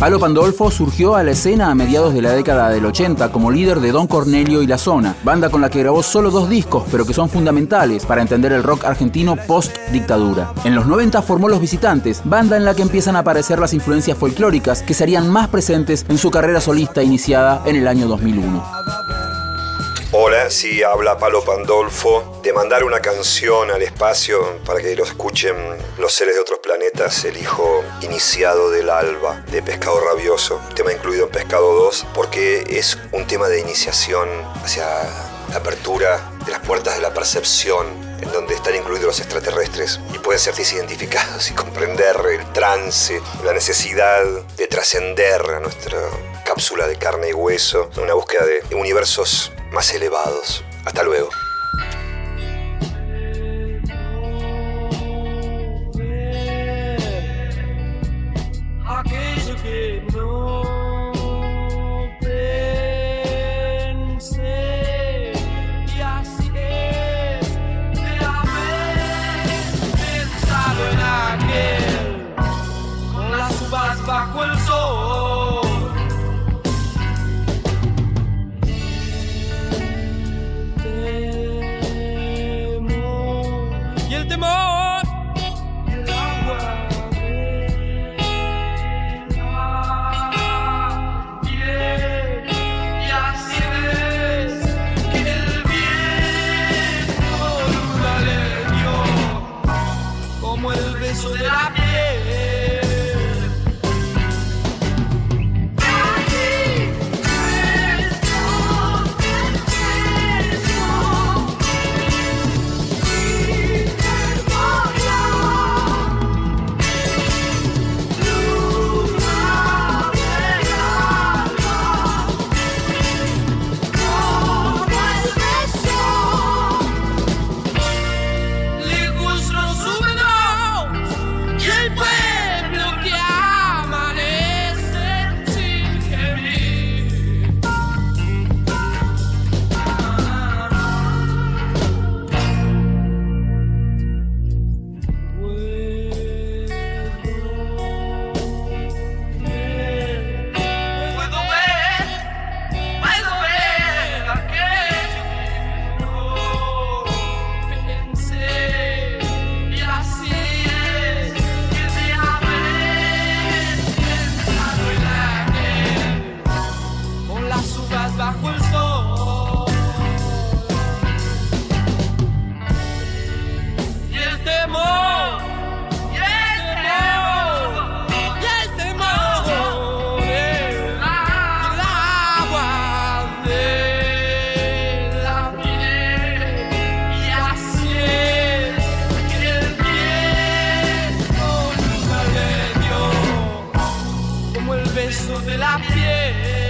Palo Pandolfo surgió a la escena a mediados de la década del 80 como líder de Don Cornelio y La Zona, banda con la que grabó solo dos discos, pero que son fundamentales para entender el rock argentino post-dictadura. En los 90 formó Los Visitantes, banda en la que empiezan a aparecer las influencias folclóricas que serían más presentes en su carrera solista iniciada en el año 2001. Hola, sí, habla Palo Pandolfo. De mandar una canción al espacio para que lo escuchen los seres de otros planetas, el hijo iniciado del alba de Pescado Rabioso, tema incluido en Pescado 2, porque es un tema de iniciación hacia la apertura de las puertas de la percepción en donde están incluidos los extraterrestres y pueden ser identificados y comprender el trance, la necesidad de trascender a nuestra cápsula de carne y hueso, una búsqueda de universos más elevados. Hasta luego. De la piel.